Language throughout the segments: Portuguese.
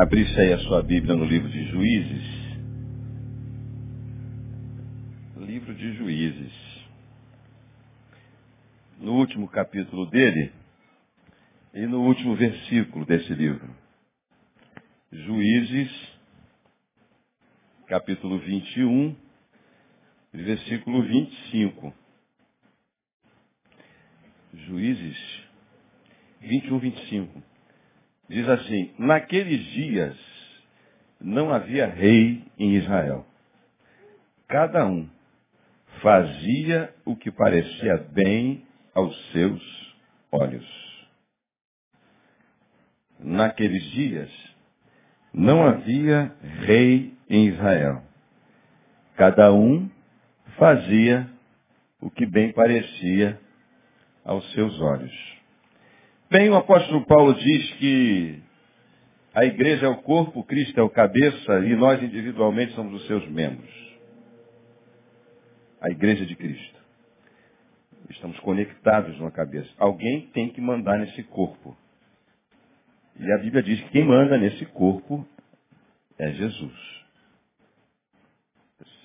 abrisse aí a sua Bíblia no livro de Juízes. Livro de Juízes. No último capítulo dele e no último versículo desse livro. Juízes, capítulo 21, versículo 25. Juízes 21, 25. Diz assim: Naqueles dias não havia rei em Israel. Cada um fazia o que parecia bem aos seus olhos. Naqueles dias não havia rei em Israel. Cada um fazia o que bem parecia aos seus olhos. Bem, o apóstolo Paulo diz que a igreja é o corpo, Cristo é o cabeça e nós individualmente somos os seus membros. A igreja de Cristo. Estamos conectados numa cabeça. Alguém tem que mandar nesse corpo. E a Bíblia diz que quem manda nesse corpo é Jesus.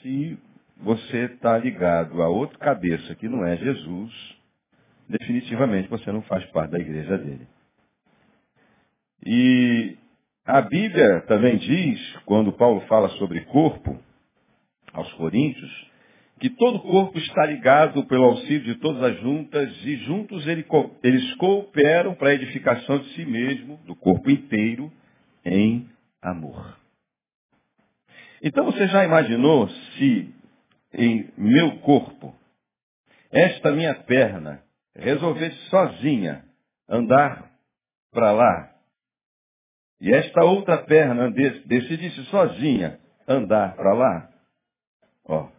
Se você está ligado a outra cabeça que não é Jesus, definitivamente você não faz parte da igreja dele. E a Bíblia também diz, quando Paulo fala sobre corpo, aos Coríntios, que todo corpo está ligado pelo auxílio de todas as juntas e juntos eles cooperam para a edificação de si mesmo, do corpo inteiro, em amor. Então você já imaginou se em meu corpo, esta minha perna resolvesse sozinha andar para lá, e esta outra perna decidisse sozinha andar para lá, ó,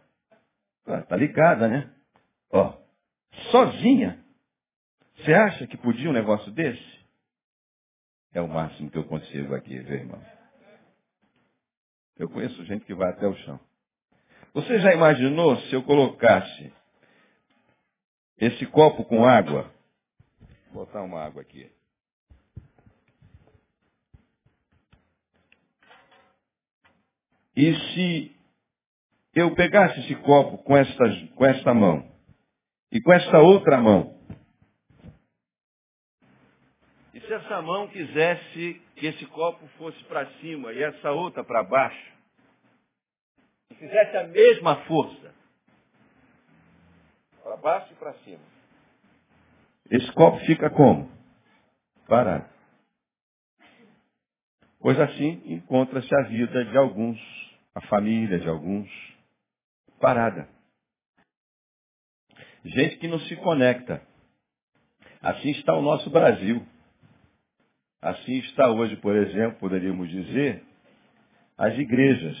tá ligada, né? Ó, sozinha. Você acha que podia um negócio desse? É o máximo que eu consigo aqui, viu, irmão? Eu conheço gente que vai até o chão. Você já imaginou se eu colocasse esse copo com água? Vou botar uma água aqui. E se eu pegasse esse copo com esta, com esta mão e com esta outra mão, e se essa mão quisesse que esse copo fosse para cima e essa outra para baixo, e fizesse a mesma força, para baixo e para cima, esse copo fica como? Parado. Pois assim encontra-se a vida de alguns, a família de alguns, parada. Gente que não se conecta. Assim está o nosso Brasil. Assim está hoje, por exemplo, poderíamos dizer, as igrejas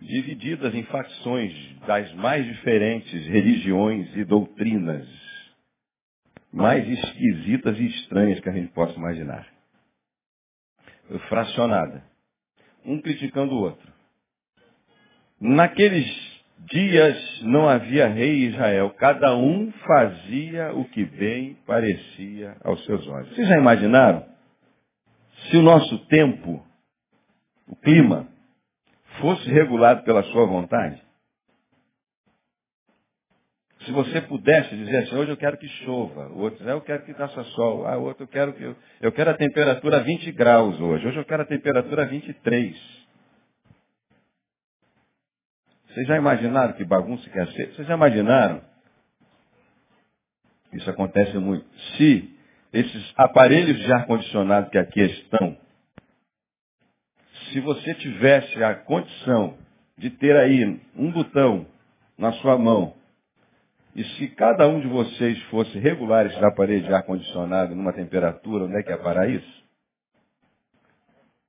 divididas em facções das mais diferentes religiões e doutrinas, mais esquisitas e estranhas que a gente possa imaginar. Fracionada. Um criticando o outro. Naqueles dias não havia rei em Israel. Cada um fazia o que bem parecia aos seus olhos. Vocês já imaginaram? Se o nosso tempo, o clima, fosse regulado pela sua vontade, se você pudesse dizer assim, hoje eu quero que chova, o outro, eu quero que faça sol, ah, outro, eu quero que eu, eu quero a temperatura 20 graus hoje, hoje eu quero a temperatura 23. Vocês já imaginaram que bagunça que é ser? Vocês já imaginaram? Isso acontece muito. Se esses aparelhos de ar-condicionado que aqui estão se você tivesse a condição de ter aí um botão na sua mão, e se cada um de vocês fosse regular esse aparelho de ar-condicionado numa temperatura, onde é que é para isso?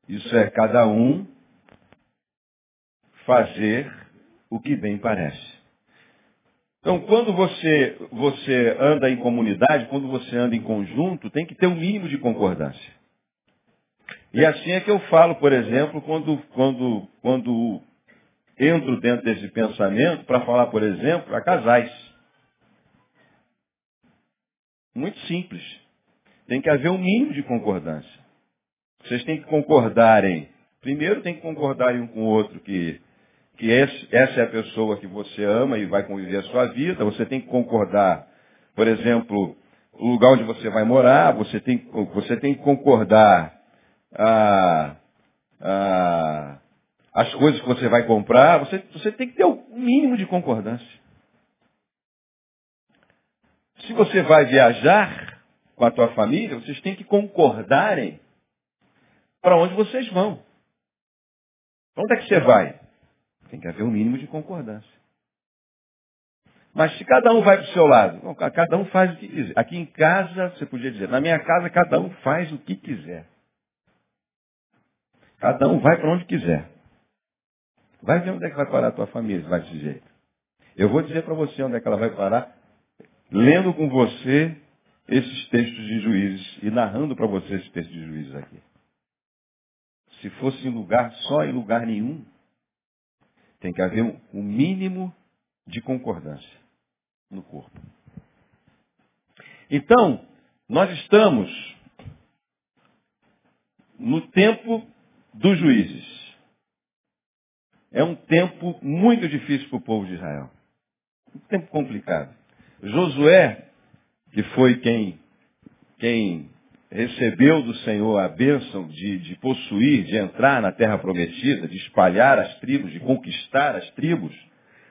Isso é cada um fazer o que bem parece. Então, quando você, você anda em comunidade, quando você anda em conjunto, tem que ter um mínimo de concordância. E assim é que eu falo, por exemplo, quando, quando, quando entro dentro desse pensamento para falar, por exemplo, a casais. Muito simples. Tem que haver um mínimo de concordância. Vocês têm que concordarem. Primeiro tem que concordarem um com o outro que, que esse, essa é a pessoa que você ama e vai conviver a sua vida. Você tem que concordar, por exemplo, o lugar onde você vai morar. Você tem, você tem que concordar as coisas que você vai comprar. Você, você tem que ter o mínimo de concordância. Se você vai viajar com a tua família, vocês têm que concordarem para onde vocês vão. Onde é que você vai? Tem que haver um mínimo de concordância. Mas se cada um vai para o seu lado, cada um faz o que quiser. Aqui em casa, você podia dizer, na minha casa, cada um faz o que quiser. Cada um vai para onde quiser. Vai ver onde é que vai parar a tua família, vai desse jeito. Eu vou dizer para você onde é que ela vai parar, lendo com você esses textos de juízes e narrando para você esses textos de juízes aqui. Se fosse em lugar só, em lugar nenhum, tem que haver um, um mínimo de concordância no corpo. Então, nós estamos no tempo dos juízes. É um tempo muito difícil para o povo de Israel. Um tempo complicado. Josué, que foi quem, quem recebeu do Senhor a bênção de, de possuir, de entrar na terra prometida, de espalhar as tribos, de conquistar as tribos,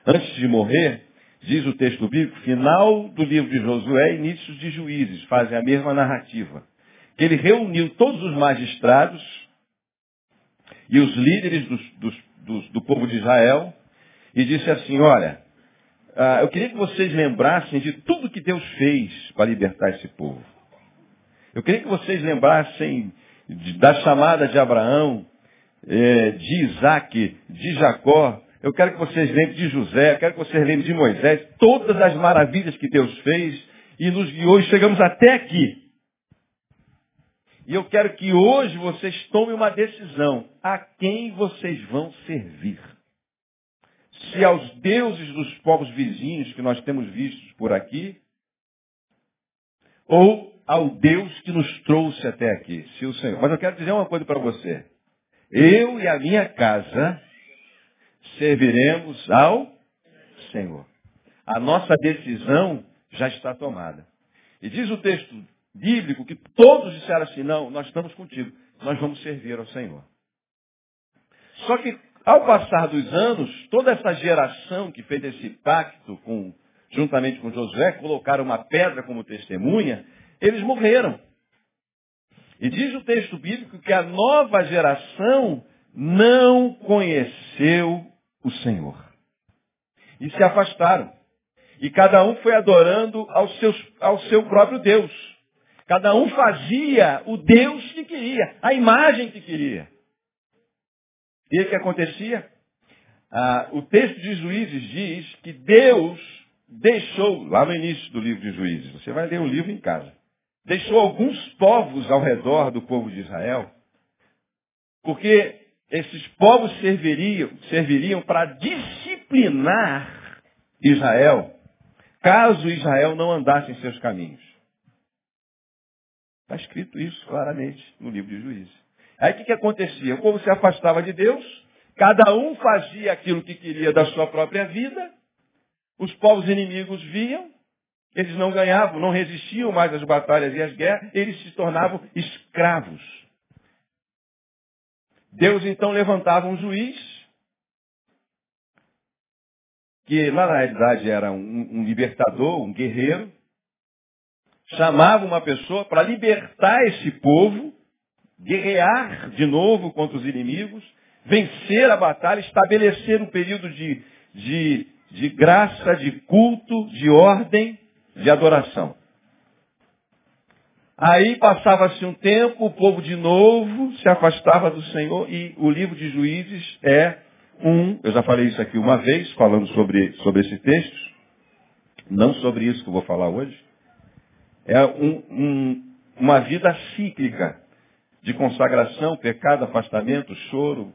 antes de morrer, diz o texto bíblico, final do livro de Josué, inícios de juízes, fazem a mesma narrativa. Que ele reuniu todos os magistrados e os líderes dos, dos, dos, do povo de Israel e disse assim, olha, ah, eu queria que vocês lembrassem de tudo que Deus fez para libertar esse povo. Eu queria que vocês lembrassem da chamada de Abraão, é, de Isaac, de Jacó. Eu quero que vocês lembrem de José, eu quero que vocês lembrem de Moisés, todas as maravilhas que Deus fez e nos guiou e chegamos até aqui. E eu quero que hoje vocês tomem uma decisão. A quem vocês vão servir? Se aos deuses dos povos vizinhos que nós temos vistos por aqui, ou ao Deus que nos trouxe até aqui, se o Senhor. Mas eu quero dizer uma coisa para você. Eu e a minha casa serviremos ao Senhor. A nossa decisão já está tomada. E diz o texto bíblico que todos disseram assim, não, nós estamos contigo, nós vamos servir ao Senhor. Só que ao passar dos anos, toda essa geração que fez esse pacto com, juntamente com Josué, colocaram uma pedra como testemunha, eles morreram. E diz o texto bíblico que a nova geração não conheceu o Senhor. E se afastaram. E cada um foi adorando ao, seus, ao seu próprio Deus. Cada um fazia o Deus que queria, a imagem que queria. E o que acontecia? Ah, o texto de Juízes diz que Deus deixou, lá no início do livro de Juízes, você vai ler o livro em casa, deixou alguns povos ao redor do povo de Israel, porque esses povos serviriam, serviriam para disciplinar Israel, caso Israel não andasse em seus caminhos. Está escrito isso claramente no livro de Juízes. Aí o que, que acontecia? O povo se afastava de Deus, cada um fazia aquilo que queria da sua própria vida, os povos inimigos viam, eles não ganhavam, não resistiam mais às batalhas e às guerras, eles se tornavam escravos. Deus então levantava um juiz, que lá na realidade era um, um libertador, um guerreiro, chamava uma pessoa para libertar esse povo, guerrear de novo contra os inimigos, vencer a batalha, estabelecer um período de, de, de graça, de culto, de ordem, de adoração. Aí passava-se um tempo, o povo de novo se afastava do Senhor e o livro de Juízes é um, eu já falei isso aqui uma vez, falando sobre, sobre esse texto, não sobre isso que eu vou falar hoje, é um, um, uma vida cíclica de consagração, pecado, afastamento, choro,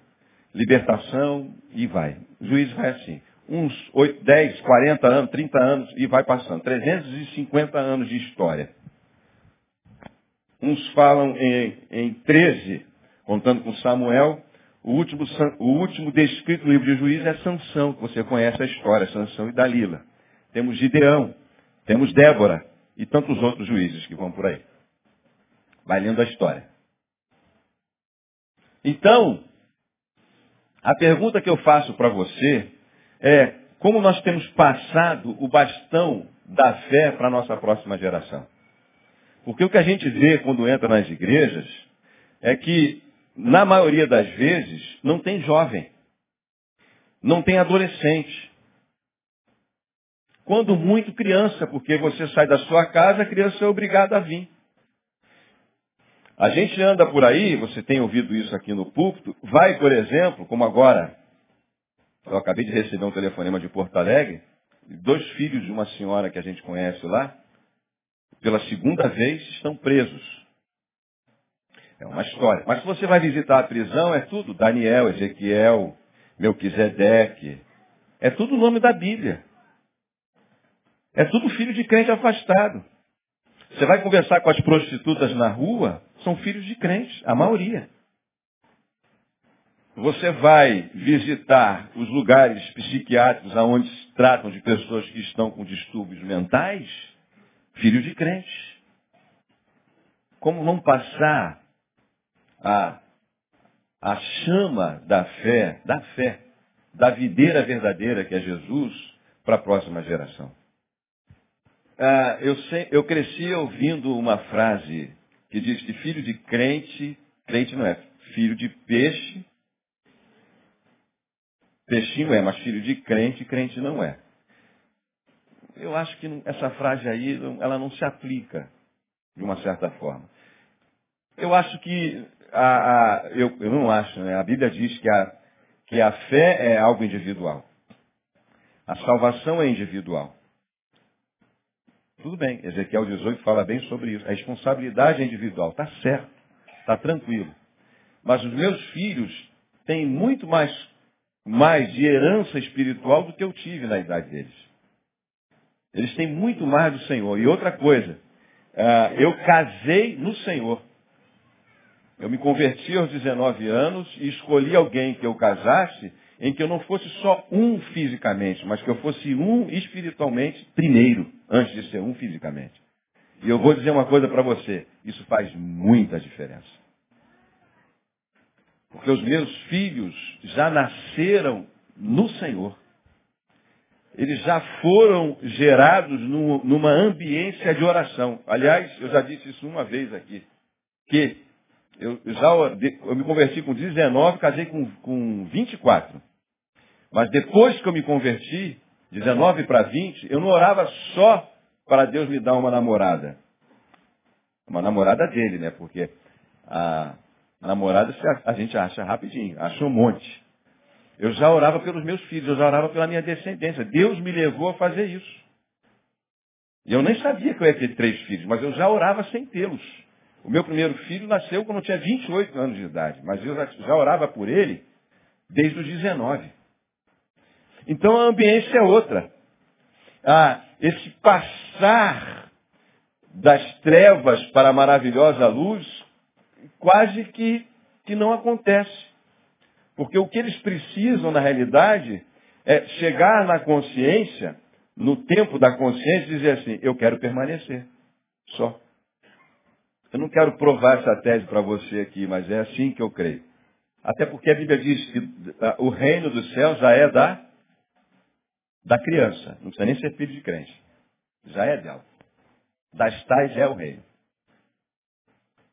libertação e vai. O juiz vai assim. Uns 8, 10, 40 anos, 30 anos e vai passando. 350 anos de história. Uns falam em, em 13, contando com Samuel. O último, o último descrito no livro de Juízes é Sansão, que você conhece a história, Sansão e Dalila. Temos Gideão, temos Débora e tantos outros juízes que vão por aí. Vai lendo a história. Então, a pergunta que eu faço para você é como nós temos passado o bastão da fé para a nossa próxima geração. Porque o que a gente vê quando entra nas igrejas é que, na maioria das vezes, não tem jovem, não tem adolescente. Quando muito criança, porque você sai da sua casa, a criança é obrigada a vir. A gente anda por aí, você tem ouvido isso aqui no púlpito, vai, por exemplo, como agora, eu acabei de receber um telefonema de Porto Alegre, dois filhos de uma senhora que a gente conhece lá, pela segunda vez estão presos. É uma história. Mas se você vai visitar a prisão, é tudo Daniel, Ezequiel, Melquisedeque. É tudo o nome da Bíblia. É tudo filho de crente afastado. Você vai conversar com as prostitutas na rua, são filhos de crentes, a maioria. Você vai visitar os lugares psiquiátricos onde se tratam de pessoas que estão com distúrbios mentais, filhos de crentes. Como não passar a, a chama da fé, da fé, da videira verdadeira que é Jesus, para a próxima geração? Ah, eu, sei, eu cresci ouvindo uma frase que diz que filho de crente, crente não é, filho de peixe, peixinho é, mas filho de crente, crente não é. Eu acho que essa frase aí, ela não se aplica de uma certa forma. Eu acho que, a, a, eu, eu, não acho, né? a Bíblia diz que a, que a fé é algo individual. A salvação é individual. Tudo bem, Ezequiel 18 fala bem sobre isso. A responsabilidade é individual, está certo, está tranquilo. Mas os meus filhos têm muito mais, mais de herança espiritual do que eu tive na idade deles. Eles têm muito mais do Senhor. E outra coisa, uh, eu casei no Senhor. Eu me converti aos 19 anos e escolhi alguém que eu casasse em que eu não fosse só um fisicamente, mas que eu fosse um espiritualmente primeiro, antes de ser um fisicamente. E eu vou dizer uma coisa para você, isso faz muita diferença. Porque os meus filhos já nasceram no Senhor. Eles já foram gerados numa ambiência de oração. Aliás, eu já disse isso uma vez aqui. Que eu, já, eu me converti com 19, casei com, com 24. Mas depois que eu me converti, 19 para 20, eu não orava só para Deus me dar uma namorada. Uma namorada dele, né? Porque a namorada a gente acha rapidinho, acha um monte. Eu já orava pelos meus filhos, eu já orava pela minha descendência. Deus me levou a fazer isso. E eu nem sabia que eu ia ter três filhos, mas eu já orava sem tê-los. O meu primeiro filho nasceu quando eu tinha 28 anos de idade, mas eu já orava por ele desde os 19. Então a ambiência é outra. Ah, esse passar das trevas para a maravilhosa luz quase que, que não acontece. Porque o que eles precisam, na realidade, é chegar na consciência, no tempo da consciência, e dizer assim, eu quero permanecer. Só. Eu não quero provar essa tese para você aqui, mas é assim que eu creio. Até porque a Bíblia diz que ah, o reino dos céus já é da, da criança. Não precisa nem ser filho de crente. Já é dela. Das tais é o reino.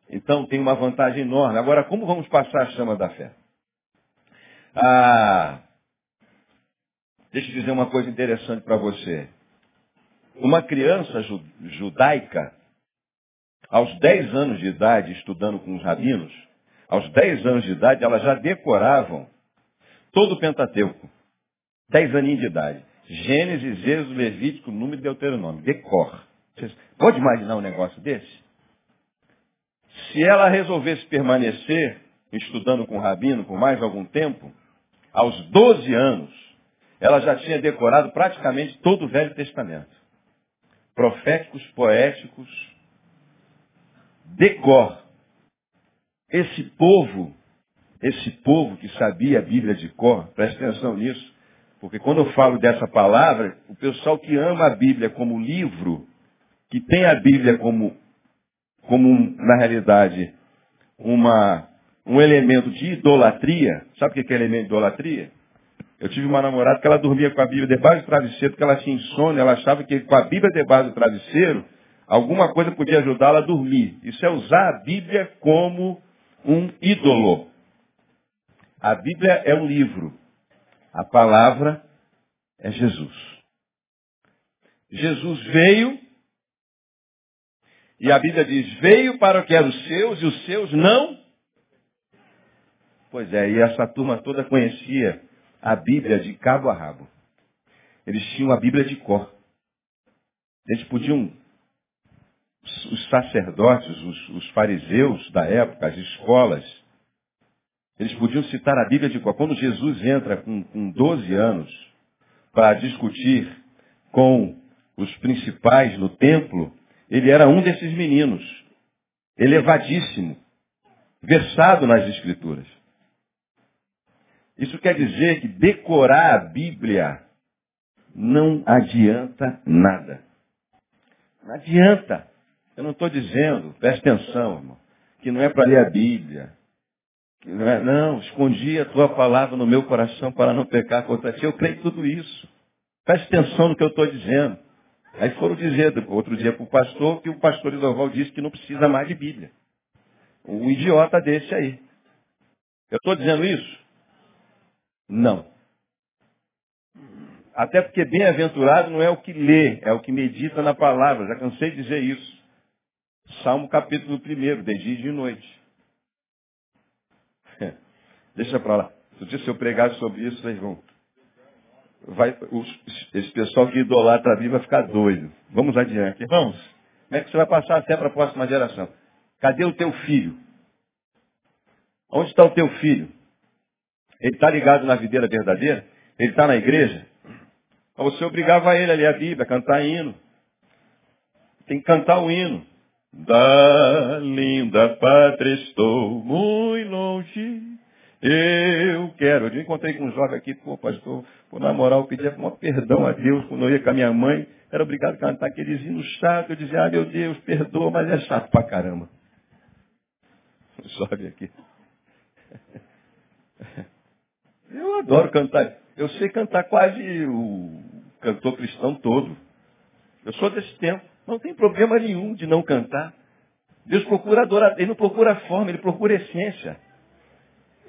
Então tem uma vantagem enorme. Agora, como vamos passar a chama da fé? Ah, deixa eu dizer uma coisa interessante para você. Uma criança judaica aos 10 anos de idade, estudando com os rabinos, aos 10 anos de idade, elas já decoravam todo o Pentateuco. 10 aninhos de idade. Gênesis, Êxodo, Levítico, Número e Deuteronômio. Decor. Pode imaginar um negócio desse? Se ela resolvesse permanecer estudando com o rabino por mais algum tempo, aos 12 anos, ela já tinha decorado praticamente todo o Velho Testamento. Proféticos, poéticos, decor. Esse povo, esse povo que sabia a Bíblia de cor, preste atenção nisso, porque quando eu falo dessa palavra, o pessoal que ama a Bíblia como livro, que tem a Bíblia como, como na realidade, uma, um elemento de idolatria, sabe o que é elemento de idolatria? Eu tive uma namorada que ela dormia com a Bíblia debaixo do travesseiro, porque ela tinha insônia, ela achava que com a Bíblia debaixo do travesseiro, alguma coisa podia ajudá-la a dormir. Isso é usar a Bíblia como um ídolo. A Bíblia é um livro. A palavra é Jesus. Jesus veio, e a Bíblia diz, veio para o que era os seus, e os seus não. Pois é, e essa turma toda conhecia a Bíblia de cabo a rabo. Eles tinham a Bíblia de cor. Eles podiam, os sacerdotes, os, os fariseus da época, as escolas, eles podiam citar a Bíblia de cor. Quando Jesus entra com, com 12 anos para discutir com os principais no templo, ele era um desses meninos, elevadíssimo, versado nas Escrituras. Isso quer dizer que decorar a Bíblia não adianta nada. Não adianta. Eu não estou dizendo, preste atenção, irmão, que não é para ler a Bíblia. Não, é, não, escondi a tua palavra no meu coração para não pecar contra ti. Eu creio em tudo isso. Preste atenção no que eu estou dizendo. Aí foram dizer outro dia para o pastor que o pastor Isoval disse que não precisa mais de Bíblia. Um idiota desse aí. Eu estou dizendo isso? Não. Até porque bem-aventurado não é o que lê, é o que medita na palavra. Já cansei de dizer isso. Salmo capítulo 1, de dia e de noite. Deixa para lá. Se eu pregar sobre isso, vocês vão. Vai, os, esse pessoal que idolatra a Bíblia vai ficar doido. Vamos adiante. Vamos. Como é que você vai passar até para a próxima geração? Cadê o teu filho? Onde está o teu filho? Ele está ligado na videira verdadeira? Ele está na igreja? Você obrigava ele a ler a Bíblia, a cantar hino. Tem que cantar o hino. Da linda pátria estou muito longe. Eu quero. Eu encontrei com um jovem aqui, pô, pastor, por na moral, eu pedia um perdão a Deus quando eu ia com a minha mãe. Era obrigado a cantar aqueles hinos chatos. Eu dizia, ah, meu Deus, perdoa, mas é chato pra caramba. Um jovem aqui. Eu adoro cantar. Eu sei cantar quase o cantor cristão todo. Eu sou desse tempo. Não tem problema nenhum de não cantar. Deus procura adorar. Ele não procura forma, ele procura essência.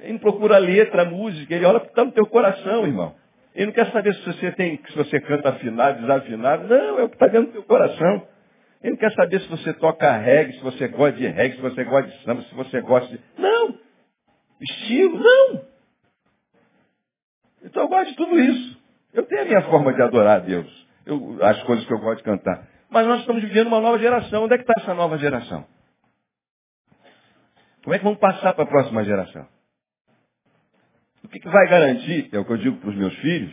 Ele não procura letra, música. Ele olha para que está no teu coração, irmão. Ele não quer saber se você tem, se você canta afinado, desafinado. Não, é o que está dentro do teu coração. Ele não quer saber se você toca reggae, se você gosta de reggae, se você gosta de samba, se você gosta de. Não! Estilo, não! Então eu gosto de tudo isso. Eu tenho a minha forma de adorar a Deus. Eu, as coisas que eu gosto de cantar. Mas nós estamos vivendo uma nova geração. Onde é que está essa nova geração? Como é que vamos passar para a próxima geração? Que, que vai garantir, é o que eu digo para os meus filhos,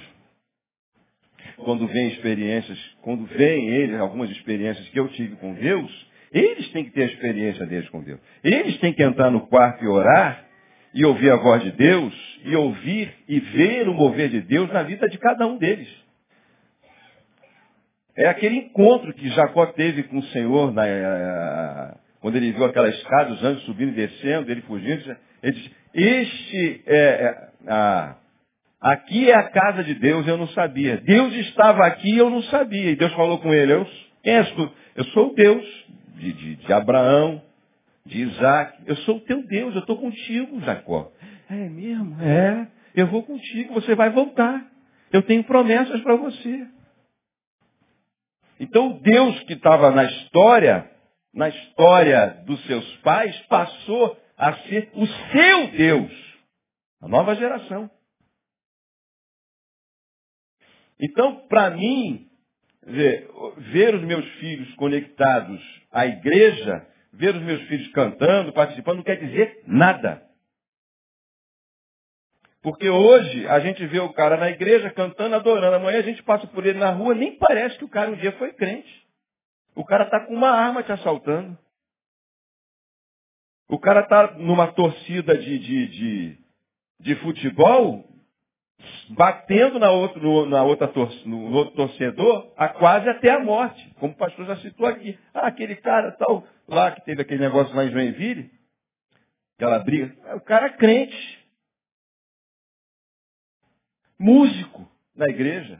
quando vem experiências, quando vêm eles, algumas experiências que eu tive com Deus, eles têm que ter a experiência deles com Deus. Eles têm que entrar no quarto e orar e ouvir a voz de Deus, e ouvir e ver o mover de Deus na vida de cada um deles. É aquele encontro que Jacó teve com o Senhor, na, eh, quando ele viu aquela escada, os anjos subindo e descendo, ele fugindo, ele disse, este é, é ah, aqui é a casa de Deus, eu não sabia. Deus estava aqui eu não sabia. E Deus falou com ele, eu, quem és tu? Eu sou o Deus de, de, de Abraão, de Isaac. Eu sou o teu Deus, eu estou contigo, Jacó. É mesmo? É. Eu vou contigo, você vai voltar. Eu tenho promessas para você. Então Deus que estava na história, na história dos seus pais, passou a ser o seu Deus. A nova geração. Então, para mim, ver, os meus filhos conectados à igreja ver os meus filhos cantando, participando, não quer dizer nada. Porque hoje a gente vê o cara na igreja cantando, adorando. Amanhã a gente passa por ele na rua, nem parece que o cara um dia foi crente. O cara está com uma arma te assaltando. O cara está numa torcida de, de, de, de, futebol, batendo na, outro, no, na outra tor no outro torcedor a quase até a morte. Como o pastor já citou aqui. Ah, aquele cara tal, lá que teve aquele negócio lá em Joinville, aquela briga. O cara é crente músico na igreja.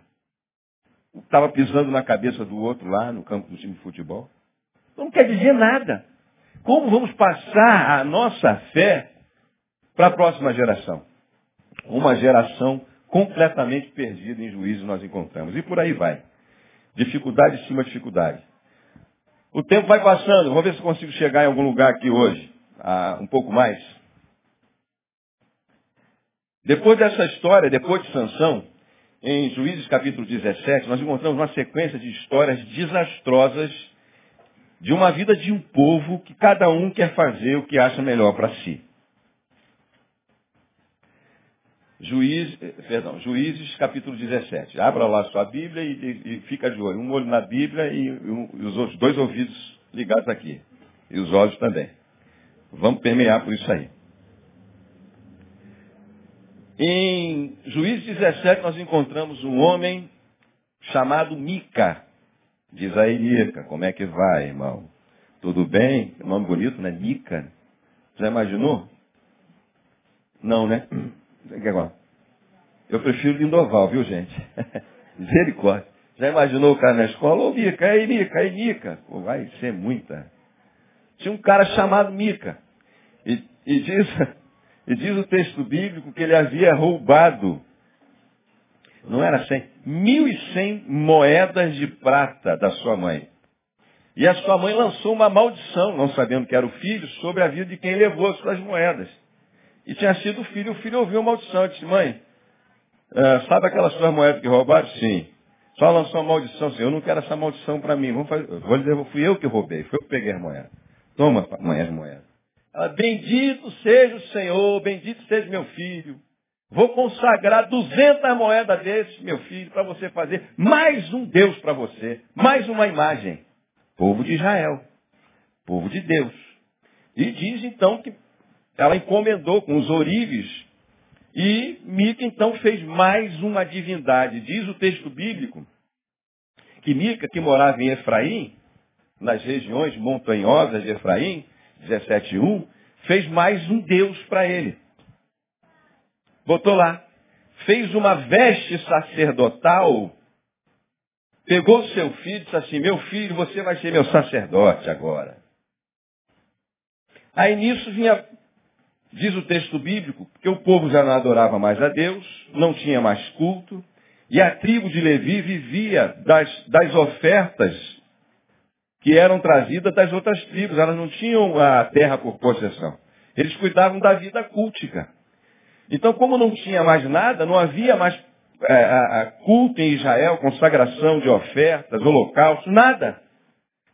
Estava pisando na cabeça do outro lá no campo do time de futebol. Não quer dizer nada. Como vamos passar a nossa fé para a próxima geração? Uma geração completamente perdida em juízo nós encontramos. E por aí vai. Dificuldade em cima de dificuldade. O tempo vai passando. Vou ver se consigo chegar em algum lugar aqui hoje. Ah, um pouco mais. Depois dessa história, depois de Sansão, em Juízes capítulo 17, nós encontramos uma sequência de histórias desastrosas de uma vida de um povo que cada um quer fazer o que acha melhor para si. Juízes, perdão, Juízes capítulo 17. Abra lá sua Bíblia e, e, e fica de olho. Um olho na Bíblia e, e os outros dois ouvidos ligados aqui. E os olhos também. Vamos permear por isso aí. Em Juízes 17 nós encontramos um homem chamado Mica. Diz aí, Mica, como é que vai, irmão? Tudo bem? Nome bonito, né? Mica. Já imaginou? Não, né? Eu prefiro Lindoval, viu, gente? Misericórdia. Já imaginou o cara na escola? Ô, Mica, aí, Mica, aí, Mica. Pô, vai ser muita. Tinha um cara chamado Mica. E, e diz e diz o texto bíblico que ele havia roubado, não era cem, mil e cem moedas de prata da sua mãe. E a sua mãe lançou uma maldição, não sabendo que era o filho, sobre a vida de quem levou as suas moedas. E tinha sido o filho, o filho ouviu a maldição e disse, mãe, uh, sabe aquelas suas moedas que roubaram? Sim. Só lançou uma maldição, assim, eu não quero essa maldição para mim. Vamos fazer, vou dizer, fui eu que roubei, foi eu que peguei as moedas. Toma, mãe, as moedas. Bendito seja o Senhor, bendito seja meu filho. Vou consagrar 200 moedas desses, meu filho, para você fazer mais um Deus para você, mais uma imagem. Povo de Israel, povo de Deus. E diz então que ela encomendou com os ourives e Mica então fez mais uma divindade. Diz o texto bíblico que Mica, que morava em Efraim, nas regiões montanhosas de Efraim, 17.1, fez mais um Deus para ele. Botou lá. Fez uma veste sacerdotal. Pegou seu filho e disse assim, meu filho, você vai ser meu sacerdote agora. Aí nisso vinha, diz o texto bíblico, que o povo já não adorava mais a Deus, não tinha mais culto, e a tribo de Levi vivia das, das ofertas que eram trazidas das outras tribos. Elas não tinham a terra por possessão. Eles cuidavam da vida cultica. Então, como não tinha mais nada, não havia mais é, culto em Israel, consagração de ofertas, holocaustos, nada.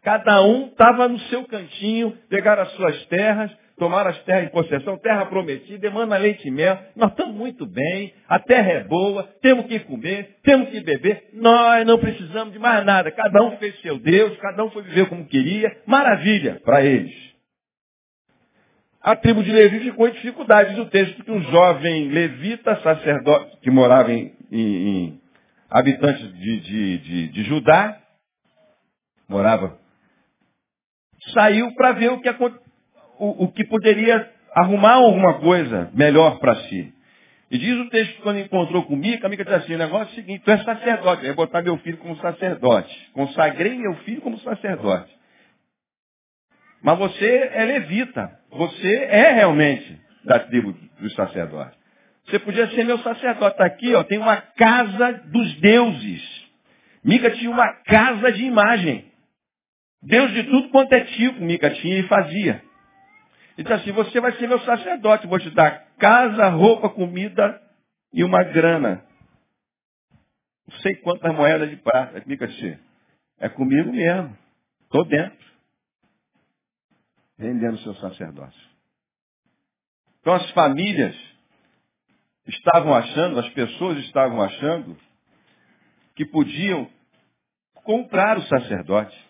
Cada um estava no seu cantinho, pegaram as suas terras, tomaram as terras em possessão, terra prometida, emana leite e mel. Nós estamos muito bem, a terra é boa, temos que comer, temos que beber. Nós não precisamos de mais nada. Cada um fez seu Deus, cada um foi viver como queria. Maravilha para eles. A tribo de Levi ficou em dificuldade. Diz o texto que um jovem levita, sacerdote, que morava em, em, em habitantes de, de, de, de Judá, morava, saiu para ver o que aconteceu o, o que poderia arrumar alguma coisa melhor para si. E diz o texto que quando encontrou com Mica, Mica disse assim, o negócio é o seguinte, tu és sacerdote, eu botar meu filho como sacerdote. Consagrei meu filho como sacerdote. Mas você é levita. Você é realmente da tribo dos sacerdotes. Você podia ser meu sacerdote. Está aqui, ó, tem uma casa dos deuses. Mica tinha uma casa de imagem. Deus de tudo quanto é tipo, Mica tinha e fazia. E diz assim, você vai ser meu sacerdote, vou te dar casa, roupa, comida e uma grana. Não sei quantas moedas de prata. Assim, é comigo mesmo. Estou dentro. Rendendo seu sacerdócio. Então as famílias estavam achando, as pessoas estavam achando, que podiam comprar o sacerdote.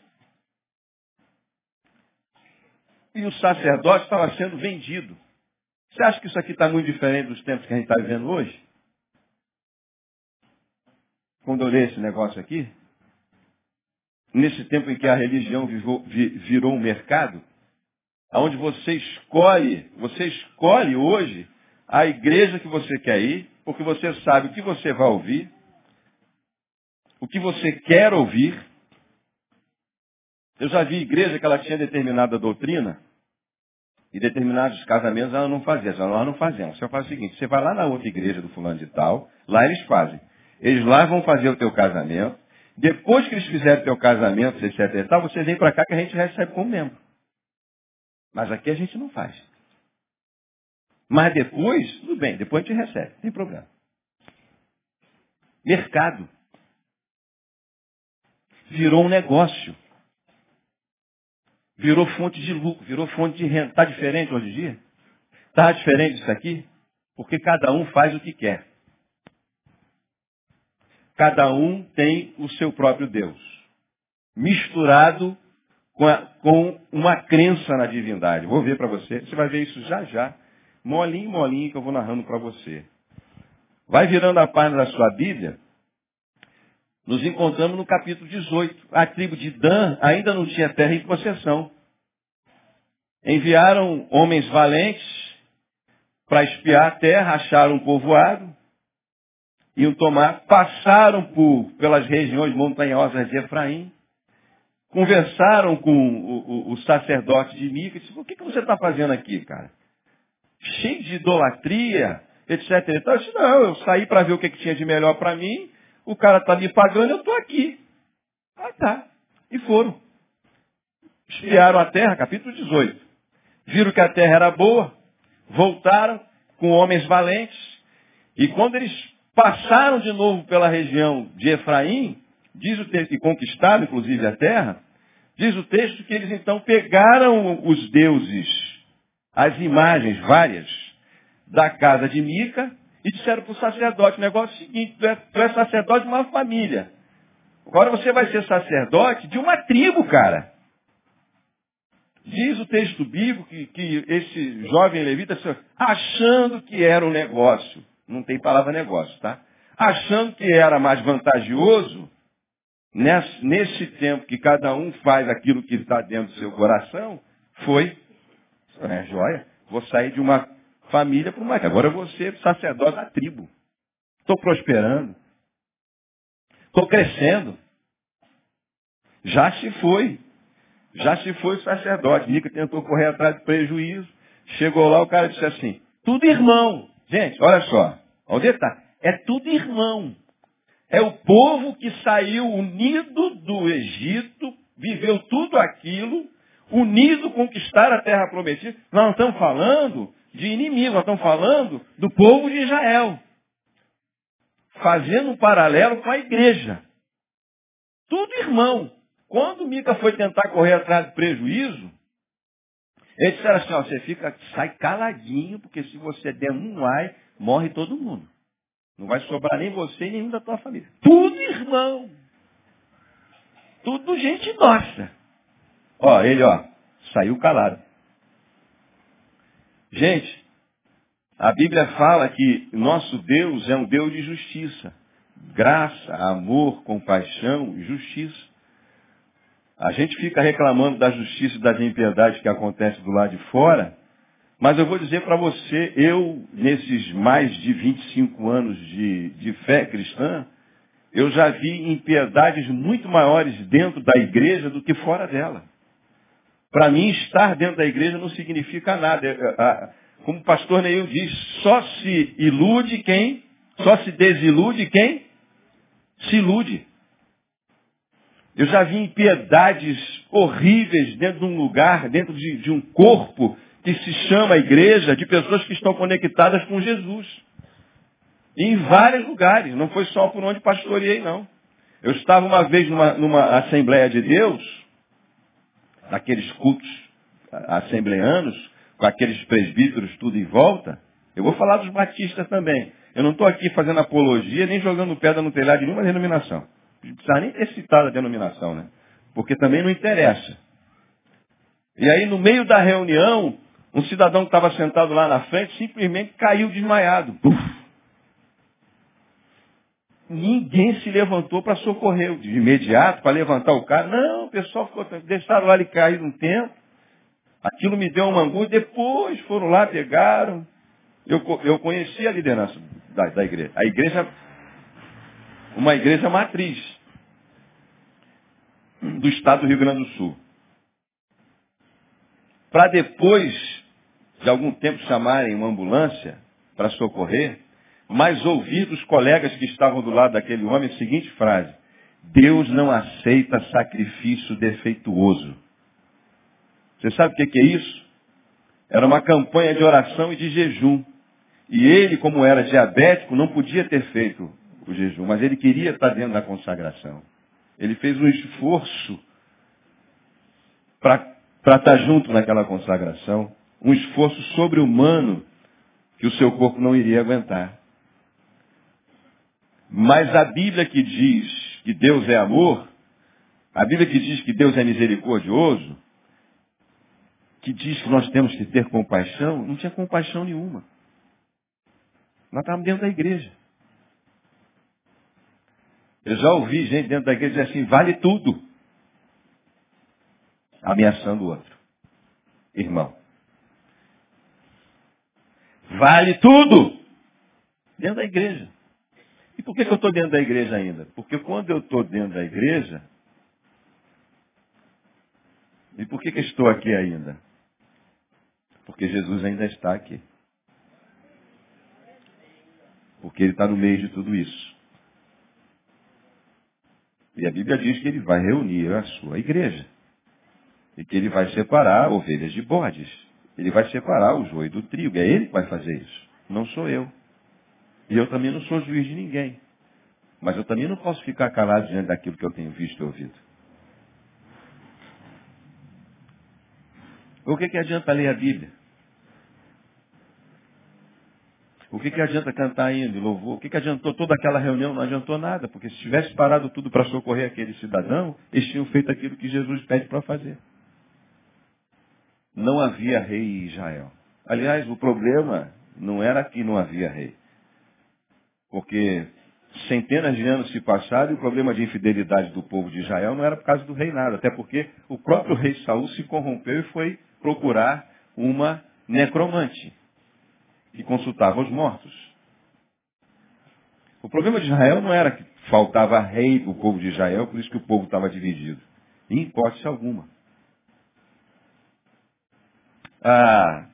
E o sacerdote estava sendo vendido. Você acha que isso aqui está muito diferente dos tempos que a gente está vivendo hoje? Quando eu leio esse negócio aqui, nesse tempo em que a religião virou um mercado, onde você escolhe, você escolhe hoje a igreja que você quer ir, porque você sabe o que você vai ouvir, o que você quer ouvir. Eu já vi igreja que ela tinha determinada doutrina, e determinados casamentos ela não fazia. Nós não fazemos. Você faz o seguinte, você vai lá na outra igreja do fulano de tal, lá eles fazem. Eles lá vão fazer o teu casamento. Depois que eles fizerem o teu casamento, etc e tal, você vem para cá que a gente recebe como membro. Mas aqui a gente não faz. Mas depois, tudo bem, depois a gente recebe, não tem problema. Mercado. Virou um negócio. Virou fonte de lucro, virou fonte de renda. Está diferente hoje em dia? Está diferente isso aqui? Porque cada um faz o que quer. Cada um tem o seu próprio Deus. Misturado com, a, com uma crença na divindade. Vou ver para você. Você vai ver isso já já. Molinho, molinho que eu vou narrando para você. Vai virando a página da sua Bíblia. Nos encontramos no capítulo 18. A tribo de Dan ainda não tinha terra em possessão. Enviaram homens valentes para espiar a terra, acharam um povoado, iam tomar, passaram por, pelas regiões montanhosas de Efraim, conversaram com o, o, o sacerdote de Mica e disse, o que, que você está fazendo aqui, cara? Cheio de idolatria, etc. Eu disse, não, eu saí para ver o que, que tinha de melhor para mim, o cara está me pagando, eu estou aqui. Ah, tá. E foram. Espiaram a terra, capítulo 18. Viram que a terra era boa, voltaram com homens valentes, e quando eles passaram de novo pela região de Efraim, diz o texto, e conquistaram inclusive a terra, diz o texto que eles então pegaram os deuses, as imagens várias, da casa de Mica, e disseram para o sacerdote, o negócio é o seguinte, tu é, tu é sacerdote de uma família. Agora você vai ser sacerdote de uma tribo, cara. Diz o texto bíblico que, que esse jovem levita, achando que era um negócio, não tem palavra negócio, tá? Achando que era mais vantajoso, nesse, nesse tempo que cada um faz aquilo que está dentro do seu coração, foi, é joia, vou sair de uma família para uma. Agora ser sacerdote da tribo. Estou prosperando. Estou crescendo. Já se foi. Já se foi o sacerdote. Mica tentou correr atrás do prejuízo. Chegou lá, o cara disse assim, tudo irmão. Gente, olha só. Olha o detalhe. É tudo irmão. É o povo que saiu unido do Egito, viveu tudo aquilo, unido conquistar a terra prometida. Nós não estamos falando de inimigo, nós estamos falando do povo de Israel. Fazendo um paralelo com a igreja. Tudo irmão. Quando Mica foi tentar correr atrás do prejuízo, eles disseram assim, ó, você fica, sai caladinho, porque se você der um ai, morre todo mundo. Não vai sobrar nem você e nenhum da tua família. Tudo irmão. Tudo gente nossa. Ó, ele, ó, saiu calado. Gente, a Bíblia fala que nosso Deus é um Deus de justiça. Graça, amor, compaixão justiça. A gente fica reclamando da justiça e das impiedades que acontecem do lado de fora, mas eu vou dizer para você, eu, nesses mais de 25 anos de, de fé cristã, eu já vi impiedades muito maiores dentro da igreja do que fora dela. Para mim, estar dentro da igreja não significa nada. Como o pastor Neil diz, só se ilude quem, só se desilude quem se ilude. Eu já vi impiedades horríveis dentro de um lugar, dentro de, de um corpo que se chama igreja, de pessoas que estão conectadas com Jesus. Em vários lugares, não foi só por onde pastoreei, não. Eu estava uma vez numa, numa Assembleia de Deus, naqueles cultos assembleanos, com aqueles presbíteros tudo em volta. Eu vou falar dos batistas também. Eu não estou aqui fazendo apologia, nem jogando pedra no telhado de nenhuma denominação. Não precisa nem ter citado a denominação, né? Porque também não interessa. E aí, no meio da reunião, um cidadão que estava sentado lá na frente simplesmente caiu desmaiado. Uf. Ninguém se levantou para socorrer de imediato, para levantar o cara. Não, o pessoal ficou, deixaram lá ele cair um tempo. Aquilo me deu uma angústia. Depois foram lá, pegaram. Eu, eu conheci a liderança da, da igreja. A igreja, uma igreja matriz do estado do Rio Grande do Sul. Para depois de algum tempo chamarem uma ambulância para socorrer, mas ouvir dos colegas que estavam do lado daquele homem a seguinte frase: Deus não aceita sacrifício defeituoso. Você sabe o que é isso? Era uma campanha de oração e de jejum. E ele, como era diabético, não podia ter feito o jejum, mas ele queria estar dentro da consagração. Ele fez um esforço para estar junto naquela consagração, um esforço sobre-humano que o seu corpo não iria aguentar. Mas a Bíblia que diz que Deus é amor, a Bíblia que diz que Deus é misericordioso, que diz que nós temos que ter compaixão, não tinha compaixão nenhuma. Nós estávamos dentro da igreja. Eu já ouvi gente dentro da igreja dizer assim, vale tudo. Ameaçando o outro. Irmão. Vale tudo. Dentro da igreja. Por que, que eu estou dentro da igreja ainda? Porque quando eu estou dentro da igreja, e por que, que estou aqui ainda? Porque Jesus ainda está aqui. Porque ele está no meio de tudo isso. E a Bíblia diz que ele vai reunir a sua igreja. E que ele vai separar ovelhas de bodes. Ele vai separar o joio do trigo. É ele que vai fazer isso. Não sou eu. E eu também não sou juiz de ninguém. Mas eu também não posso ficar calado diante daquilo que eu tenho visto e ouvido. O que, que adianta ler a Bíblia? O que, que adianta cantar ainda, louvor? O que, que adiantou toda aquela reunião? Não adiantou nada, porque se tivesse parado tudo para socorrer aquele cidadão, eles tinham feito aquilo que Jesus pede para fazer. Não havia rei em Israel. Aliás, o problema não era que não havia rei. Porque centenas de anos se passaram e o problema de infidelidade do povo de Israel não era por causa do reinado, até porque o próprio rei Saul se corrompeu e foi procurar uma necromante que consultava os mortos. O problema de Israel não era que faltava rei para o povo de Israel, por isso que o povo estava dividido. Em hipótese alguma. Ah,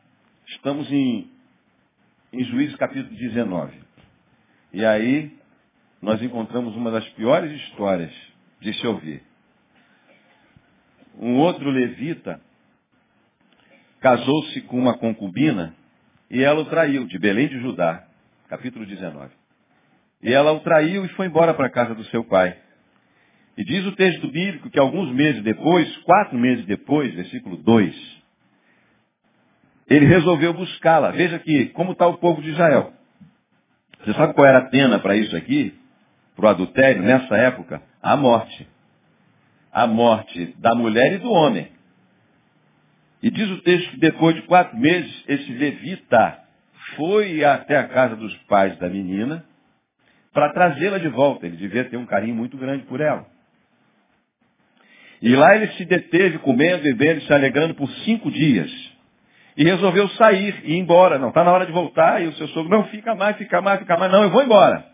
estamos em, em Juízes capítulo 19. E aí nós encontramos uma das piores histórias de se ouvir. Um outro levita casou-se com uma concubina e ela o traiu, de Belém de Judá, capítulo 19. E ela o traiu e foi embora para a casa do seu pai. E diz o texto bíblico que alguns meses depois, quatro meses depois, versículo 2, ele resolveu buscá-la. Veja aqui, como está o povo de Israel. Você sabe qual era a pena para isso aqui? Para o adultério, nessa época? A morte. A morte da mulher e do homem. E diz o texto que depois de quatro meses, esse levita foi até a casa dos pais da menina para trazê-la de volta. Ele devia ter um carinho muito grande por ela. E lá ele se deteve comendo, bebendo e se alegrando por cinco dias. E resolveu sair e ir embora. Não, está na hora de voltar. E o seu sogro, não, fica mais, fica mais, fica mais. Não, eu vou embora.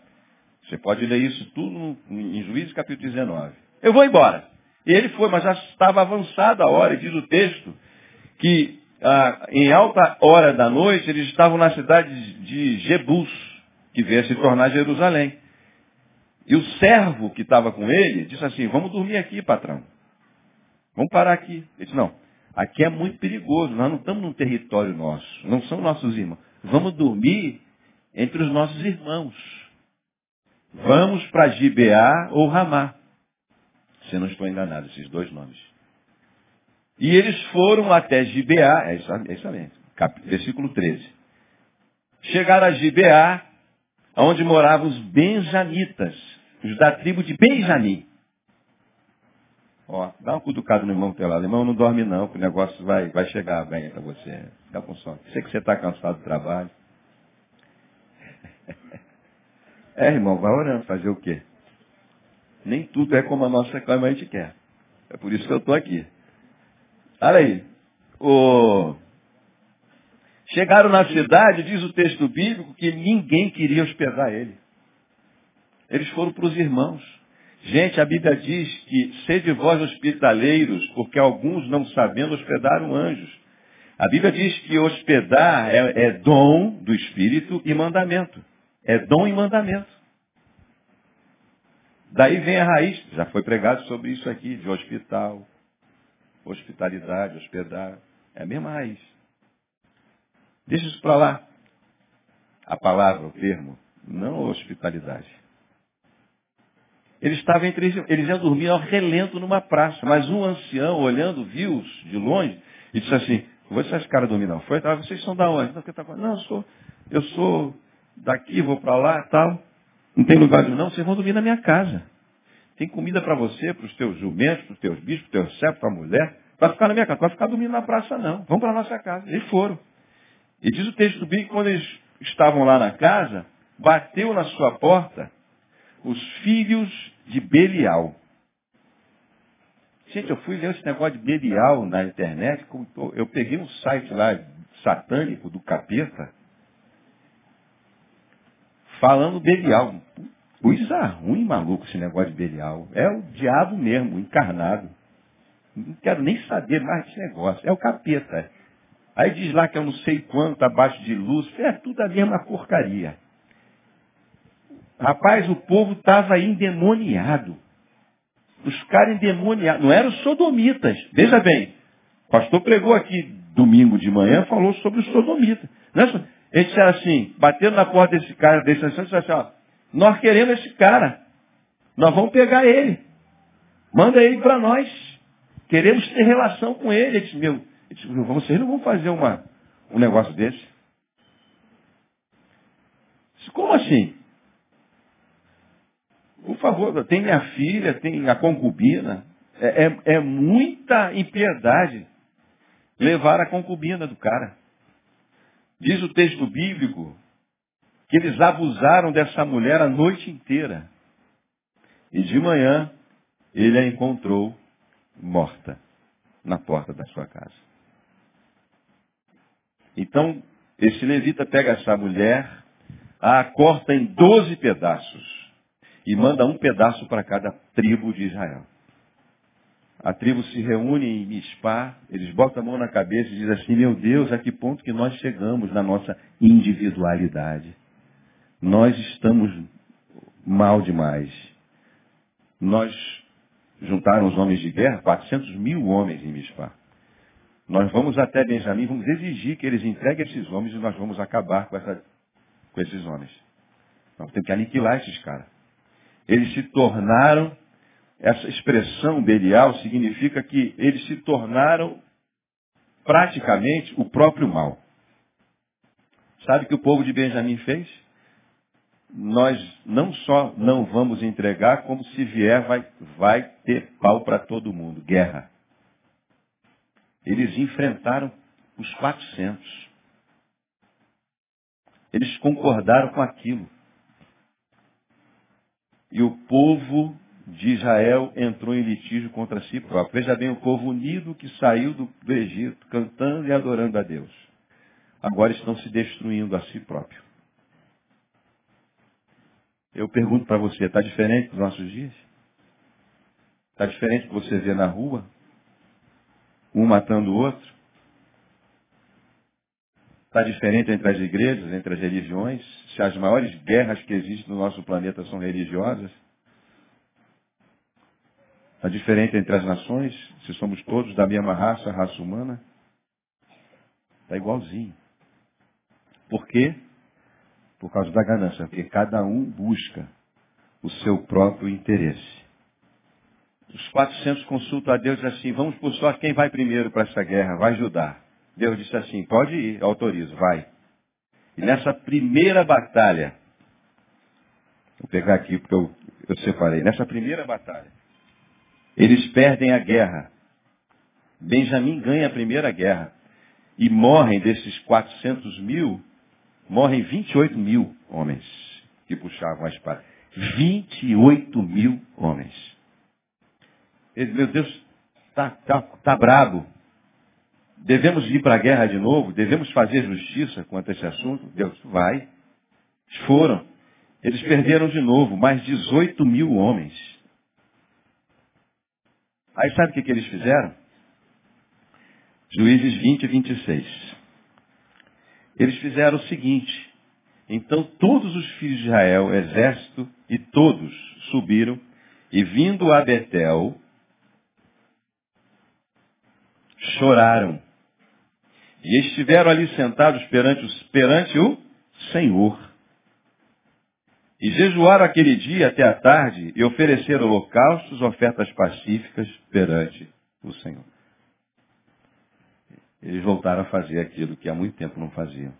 Você pode ler isso tudo em Juízes capítulo 19. Eu vou embora. E ele foi, mas já estava avançada a hora, e diz o texto, que ah, em alta hora da noite eles estavam na cidade de Jebus, que veio a se tornar Jerusalém. E o servo que estava com ele disse assim, vamos dormir aqui, patrão. Vamos parar aqui. Ele disse, não, aqui é muito perigoso, nós não estamos num território nosso, não são nossos irmãos. Vamos dormir entre os nossos irmãos. Vamos para Gibeá ou Ramá. Se não estou enganado, esses dois nomes. E eles foram até Gibeá, é isso, é isso mesmo, cap, versículo 13. Chegaram a Gibeá, onde moravam os benjamitas, os da tribo de Benjamim. Ó, dá uma cutucada no irmão teu lá. Irmão, não dorme não, que o negócio vai, vai chegar bem para você. Fica com sono. Sei que você está cansado do trabalho. É, irmão, vai orando. Fazer o quê? Nem tudo é como a nossa como a gente quer. É por isso que eu estou aqui. Olha aí. O... Chegaram na cidade, diz o texto bíblico, que ninguém queria hospedar ele. Eles foram para os irmãos. Gente, a Bíblia diz que sede vós hospitaleiros, porque alguns, não sabendo, hospedaram anjos. A Bíblia diz que hospedar é, é dom do Espírito e mandamento. É dom e mandamento. Daí vem a raiz, já foi pregado sobre isso aqui, de hospital, hospitalidade, hospedar. É a mesma raiz. Deixa isso para lá. A palavra, o termo, não hospitalidade. Eles estavam entre eles, eles iam dormir ao relento numa praça, mas um ancião, olhando, viu-os de longe e disse assim, vou deixar esse cara dormir não. Foi, ah, vocês são da onde? Não, tá, não eu, sou, eu sou daqui, vou para lá tal. Não tem lugar de não, vocês vão dormir na minha casa. Tem comida para você, para os teus jumentos, para os teus bichos, para o teu servo, para a mulher. Vai ficar na minha casa, vai ficar dormindo na praça não. Vamos para a nossa casa. Eles foram. E diz o texto que quando eles estavam lá na casa, bateu na sua porta os filhos de Belial. Gente, eu fui ler esse negócio de Belial na internet, eu peguei um site lá satânico do capeta, falando Belial. Coisa ruim, maluco, esse negócio de Belial. É o diabo mesmo, encarnado. Não quero nem saber mais desse negócio. É o capeta. Aí diz lá que eu não sei quanto abaixo de luz. É tudo a mesma porcaria. Rapaz, o povo estava endemoniado. Os caras endemoniados. Não eram sodomitas. Veja bem, o pastor pregou aqui domingo de manhã, falou sobre os sodomitas. Não é Eles disseram assim, batendo na porta desse cara, desse assim, assim, ó, nós queremos esse cara. Nós vamos pegar ele. Manda ele para nós. Queremos ter relação com ele. Ele disse, meu, disse, vocês não vão fazer uma, um negócio desse? Disse, como assim? Por favor, tem minha filha, tem a concubina. É, é, é muita impiedade levar a concubina do cara. Diz o texto bíblico que eles abusaram dessa mulher a noite inteira. E de manhã ele a encontrou morta na porta da sua casa. Então, esse levita pega essa mulher, a corta em doze pedaços e manda um pedaço para cada tribo de Israel. A tribo se reúne em Mispá, eles botam a mão na cabeça e dizem assim, meu Deus, a que ponto que nós chegamos na nossa individualidade? Nós estamos mal demais. Nós juntaram os homens de guerra, 400 mil homens em Mispá. Nós vamos até Benjamim, vamos exigir que eles entreguem esses homens e nós vamos acabar com, essa, com esses homens. Nós temos que aniquilar esses caras. Eles se tornaram, essa expressão Belial significa que eles se tornaram praticamente o próprio mal. Sabe o que o povo de Benjamim fez? Nós não só não vamos entregar, como se vier vai, vai ter pau para todo mundo. Guerra. Eles enfrentaram os 400. Eles concordaram com aquilo. E o povo de Israel entrou em litígio contra si próprio. Veja bem, o povo unido que saiu do, do Egito, cantando e adorando a Deus. Agora estão se destruindo a si próprio. Eu pergunto para você, está diferente dos nossos dias? Está diferente do que você vê na rua? Um matando o outro? Está diferente entre as igrejas, entre as religiões? Se as maiores guerras que existem no nosso planeta são religiosas? Está diferente entre as nações? Se somos todos da mesma raça, raça humana? Está igualzinho. Por quê? Por causa da ganância. Porque cada um busca o seu próprio interesse. Os 400 consultam a Deus assim, vamos por sorte, quem vai primeiro para essa guerra? Vai ajudar. Deus disse assim, pode ir, autorizo, vai. E nessa primeira batalha, Vou pegar aqui porque eu, eu separei. Nessa primeira batalha, eles perdem a guerra. Benjamim ganha a primeira guerra. E morrem desses 400 mil, morrem 28 mil homens que puxavam a espada. 28 mil homens. Ele, meu Deus, tá, tá, tá brabo. Devemos ir para a guerra de novo? Devemos fazer justiça quanto a esse assunto? Deus, vai. Foram. Eles perderam de novo mais 18 mil homens. Aí sabe o que, que eles fizeram? Juízes 20 e 26. Eles fizeram o seguinte. Então todos os filhos de Israel, exército, e todos subiram, e vindo a Betel, choraram. E estiveram ali sentados perante, perante o Senhor. E jejuaram aquele dia até a tarde e ofereceram holocaustos, ofertas pacíficas perante o Senhor. Eles voltaram a fazer aquilo que há muito tempo não faziam.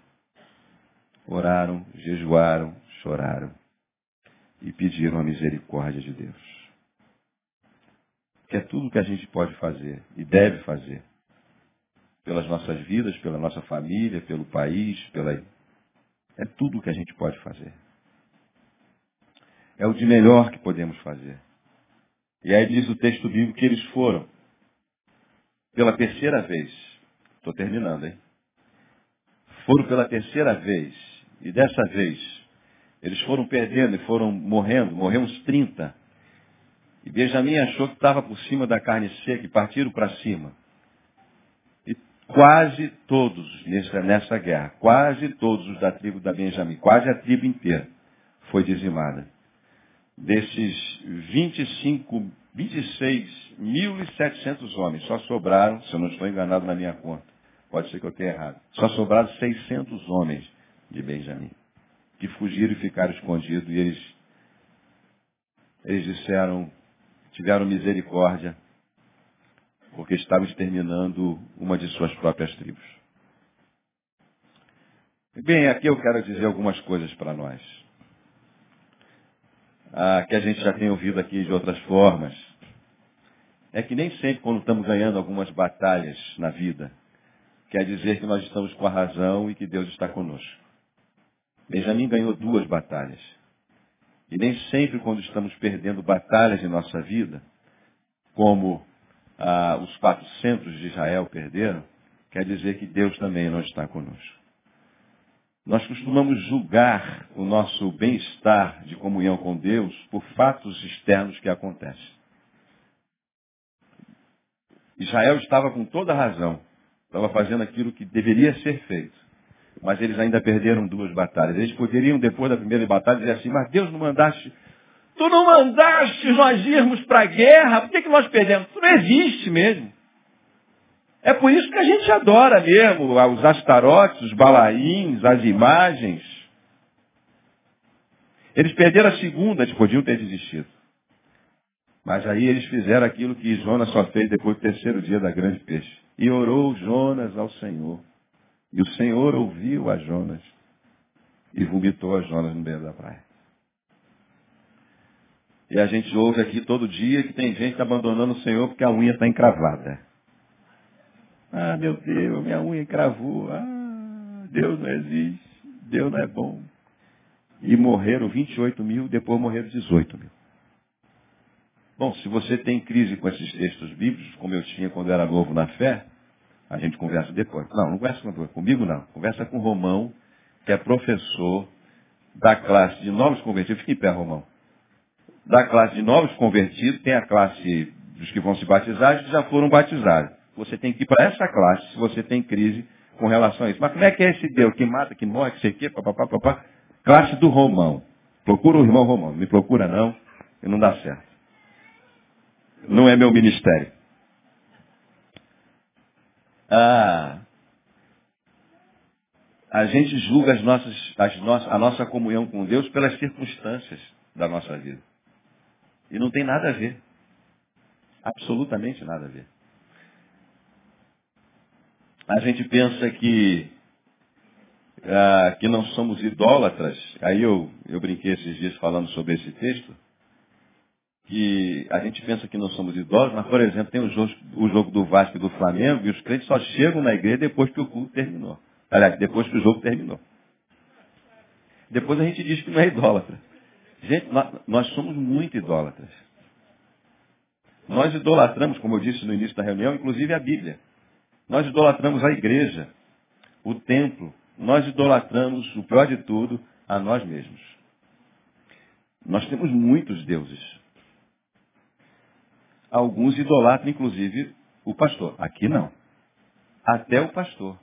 Oraram, jejuaram, choraram e pediram a misericórdia de Deus. Que é tudo que a gente pode fazer e deve fazer. Pelas nossas vidas, pela nossa família, pelo país, pela. É tudo o que a gente pode fazer. É o de melhor que podemos fazer. E aí diz o texto bíblico que eles foram, pela terceira vez, estou terminando, hein? Foram pela terceira vez, e dessa vez, eles foram perdendo e foram morrendo, morreu uns 30. E Benjamim achou que estava por cima da carne seca e partiram para cima. Quase todos nessa, nessa guerra, quase todos os da tribo da Benjamim, quase a tribo inteira, foi dizimada. Desses 25, 26.700 homens, só sobraram, se eu não estou enganado na minha conta, pode ser que eu tenha errado, só sobraram 600 homens de Benjamim, que fugiram e ficaram escondidos, e eles, eles disseram, tiveram misericórdia, porque estavam exterminando uma de suas próprias tribos. Bem, aqui eu quero dizer algumas coisas para nós ah, que a gente já tem ouvido aqui de outras formas, é que nem sempre quando estamos ganhando algumas batalhas na vida, quer dizer que nós estamos com a razão e que Deus está conosco. Benjamin ganhou duas batalhas. E nem sempre quando estamos perdendo batalhas em nossa vida, como ah, os 400 de Israel perderam, quer dizer que Deus também não está conosco. Nós costumamos julgar o nosso bem-estar de comunhão com Deus por fatos externos que acontecem. Israel estava com toda razão, estava fazendo aquilo que deveria ser feito, mas eles ainda perderam duas batalhas. Eles poderiam, depois da primeira batalha, dizer assim, mas Deus não mandaste, tu não mandaste nós irmos para a guerra, por que, que nós perdemos? Isso não existe mesmo. É por isso que a gente adora mesmo os astarotes, os balaíns, as imagens. Eles perderam a segunda, eles podiam ter desistido. Mas aí eles fizeram aquilo que Jonas só fez depois do terceiro dia da grande peixe. E orou Jonas ao Senhor. E o Senhor ouviu a Jonas e vomitou a Jonas no meio da praia. E a gente ouve aqui todo dia que tem gente abandonando o Senhor porque a unha está encravada. Ah, meu Deus, minha unha encravou. Ah, Deus não existe. Deus não é bom. E morreram 28 mil, depois morreram 18 mil. Bom, se você tem crise com esses textos bíblicos, como eu tinha quando era novo na fé, a gente conversa depois. Não, não conversa comigo não. Conversa com o Romão, que é professor da classe de novos convertidos. Fique em pé, Romão. Da classe de novos convertidos, tem a classe dos que vão se batizar e que já foram batizados. Você tem que ir para essa classe se você tem crise com relação a isso. Mas como é que é esse Deus que mata, que morre, que sei o quê, papapá, papá? Classe do Romão. Procura o irmão Romão. Me procura não, e não dá certo. Não é meu ministério. Ah, a gente julga as nossas, as a nossa comunhão com Deus pelas circunstâncias da nossa vida. E não tem nada a ver. Absolutamente nada a ver. A gente pensa que ah, que não somos idólatras. Aí eu, eu brinquei esses dias falando sobre esse texto, que a gente pensa que não somos idólatras, mas, por exemplo, tem o jogo, o jogo do Vasco e do Flamengo, e os crentes só chegam na igreja depois que o culto terminou. Aliás, depois que o jogo terminou. Depois a gente diz que não é idólatra. Gente, nós, somos muito idólatras. Nós idolatramos, como eu disse no início da reunião, inclusive a Bíblia. Nós idolatramos a igreja, o templo. Nós idolatramos, o pior de tudo, a nós mesmos. Nós temos muitos deuses. Alguns idolatram, inclusive, o pastor. Aqui não. Até o pastor.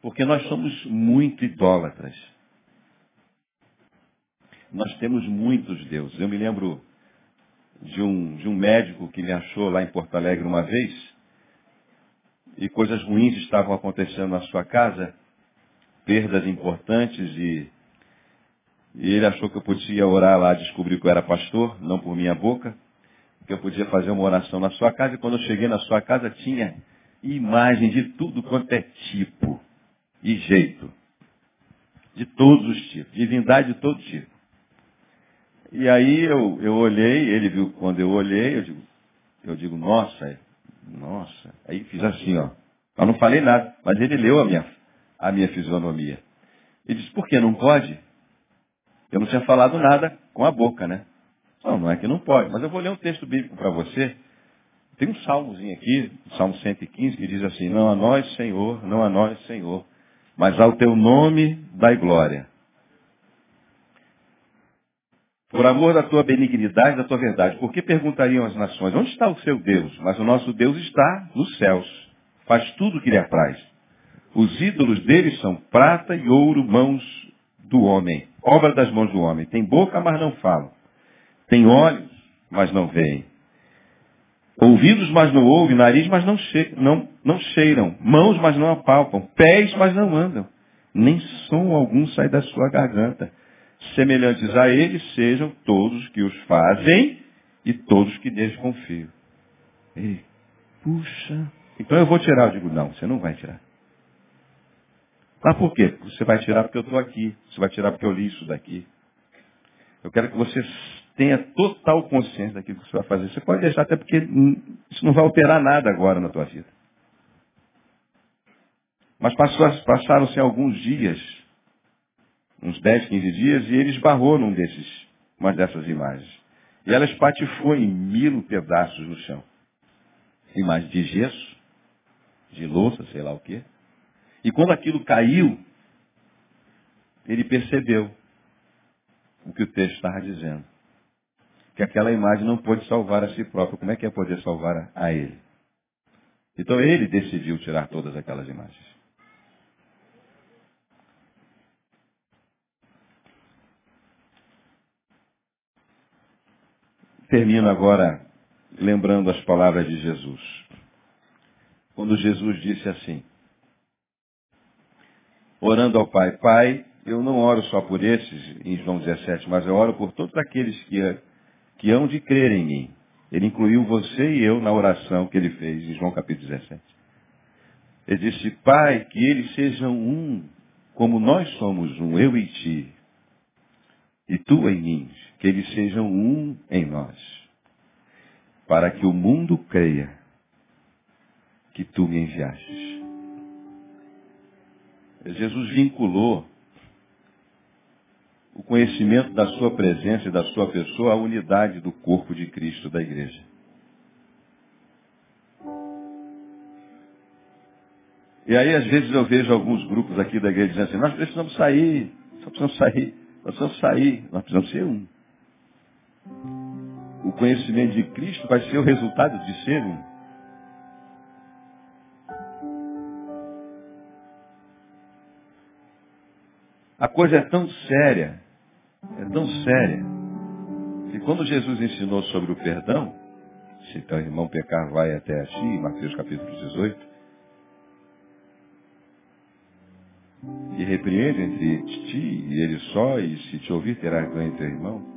Porque nós somos muito idólatras. Nós temos muitos deuses. Eu me lembro de um, de um médico que me achou lá em Porto Alegre uma vez, e coisas ruins estavam acontecendo na sua casa, perdas importantes, e, e ele achou que eu podia orar lá, descobrir que eu era pastor, não por minha boca, que eu podia fazer uma oração na sua casa, e quando eu cheguei na sua casa tinha imagem de tudo quanto é tipo e jeito. De todos os tipos, divindade de todo tipo. E aí eu, eu olhei, ele viu quando eu olhei, eu digo, eu digo, nossa, nossa. Aí fiz assim, ó. Eu não falei nada, mas ele leu a minha, a minha fisionomia. Ele disse, por que não pode? Eu não tinha falado nada com a boca, né? Não, não é que não pode, mas eu vou ler um texto bíblico para você. Tem um salmozinho aqui, Salmo 115, que diz assim, não a nós, Senhor, não a nós, Senhor, mas ao teu nome dai glória. Por amor da tua benignidade, da tua verdade. Por que perguntariam as nações, onde está o seu Deus? Mas o nosso Deus está nos céus. Faz tudo o que lhe apraz. Os ídolos deles são prata e ouro, mãos do homem. Obra das mãos do homem. Tem boca, mas não falam. Tem olhos, mas não veem. Ouvidos, mas não ouvem. Nariz, mas não, che não, não cheiram. Mãos, mas não apalpam. Pés, mas não andam. Nem som algum sai da sua garganta semelhantes a eles sejam todos que os fazem e todos que neles confiam. Puxa. Então eu vou tirar. Eu digo, não, você não vai tirar. Mas por quê? Você vai tirar porque eu estou aqui. Você vai tirar porque eu li isso daqui. Eu quero que você tenha total consciência daquilo que você vai fazer. Você pode deixar até porque isso não vai alterar nada agora na tua vida. Mas passaram-se alguns dias uns 10, 15 dias, e ele esbarrou num desses, uma dessas imagens. E ela espatifou em mil pedaços no chão. Imagens de gesso, de louça, sei lá o quê. E quando aquilo caiu, ele percebeu o que o texto estava dizendo. Que aquela imagem não pôde salvar a si próprio. Como é que ia poder salvar a ele? Então ele decidiu tirar todas aquelas imagens. Termino agora lembrando as palavras de Jesus. Quando Jesus disse assim, orando ao Pai, Pai, eu não oro só por esses, em João 17, mas eu oro por todos aqueles que, que hão de crer em mim. Ele incluiu você e eu na oração que ele fez em João capítulo 17. Ele disse, Pai, que eles sejam um, como nós somos um, eu e ti, e tu em mim, que eles sejam um nós, para que o mundo creia que tu me enviastes. Jesus vinculou o conhecimento da sua presença e da sua pessoa à unidade do corpo de Cristo da igreja. E aí, às vezes, eu vejo alguns grupos aqui da igreja dizendo assim, nós precisamos sair, nós precisamos sair. Nós precisamos sair, nós precisamos ser um. O conhecimento de Cristo vai ser o resultado de ser um. A coisa é tão séria, é tão séria, que quando Jesus ensinou sobre o perdão, se teu irmão pecar, vai até a ti, Mateus capítulo 18, e repreende entre ti e ele só, e se te ouvir terá ganho teu irmão.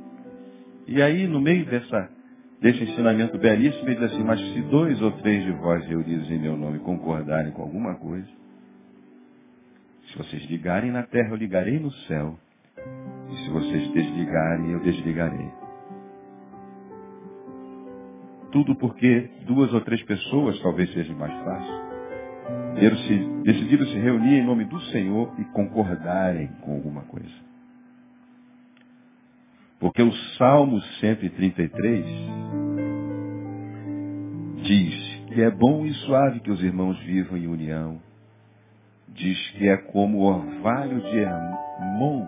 E aí, no meio dessa, desse ensinamento belíssimo, ele diz assim, mas se dois ou três de vós reunidos em meu nome concordarem com alguma coisa, Se vocês ligarem na terra, eu ligarei no céu. E se vocês desligarem, eu desligarei. Tudo porque duas ou três pessoas talvez seja mais fácil. Decidiram se reunir em nome do Senhor e concordarem com alguma coisa. Porque o Salmo 133 diz que é bom e suave que os irmãos vivam em união. Diz que é como o orvalho de Hermon.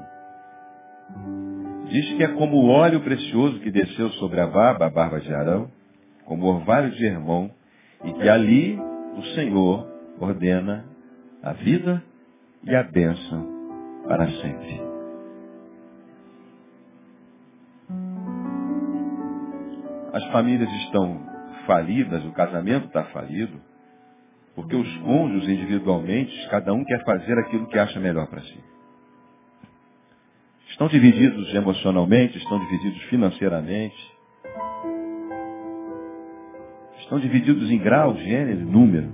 Diz que é como o óleo precioso que desceu sobre a barba, a barba de Arão, como o orvalho de Hermon, e que ali o Senhor ordena a vida e a bênção para sempre. As famílias estão falidas, o casamento está falido, porque os cônjuges individualmente, cada um quer fazer aquilo que acha melhor para si. Estão divididos emocionalmente, estão divididos financeiramente, estão divididos em grau, gênero, número.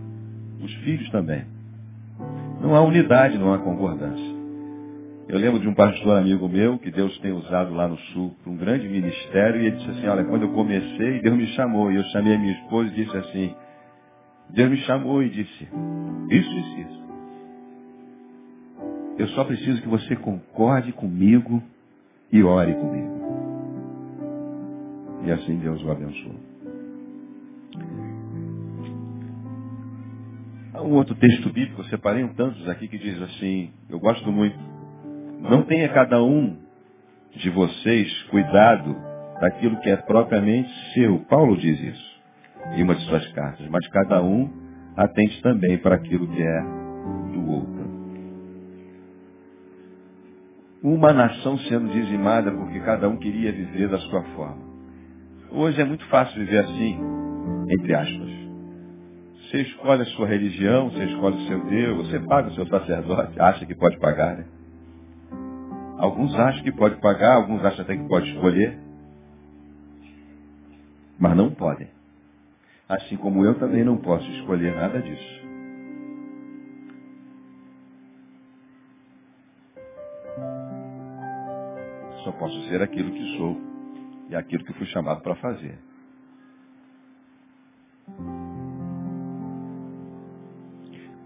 Os filhos também. Não há unidade, não há concordância. Eu lembro de um pastor amigo meu que Deus tem usado lá no sul para um grande ministério e ele disse assim, olha, quando eu comecei, Deus me chamou. E eu chamei a minha esposa e disse assim, Deus me chamou e disse, isso, isso, isso. Eu só preciso que você concorde comigo e ore comigo. E assim Deus o abençoou. Há um outro texto bíblico, eu separei um tantos aqui que diz assim, eu gosto muito. Não tenha cada um de vocês cuidado daquilo que é propriamente seu. Paulo diz isso em uma de suas cartas. Mas cada um atente também para aquilo que é do outro. Uma nação sendo dizimada porque cada um queria viver da sua forma. Hoje é muito fácil viver assim, entre aspas. Você escolhe a sua religião, você escolhe o seu Deus, você paga o seu sacerdote, acha que pode pagar, né? Alguns acham que pode pagar, alguns acham até que pode escolher. Mas não podem. Assim como eu também não posso escolher nada disso. Só posso ser aquilo que sou e aquilo que fui chamado para fazer.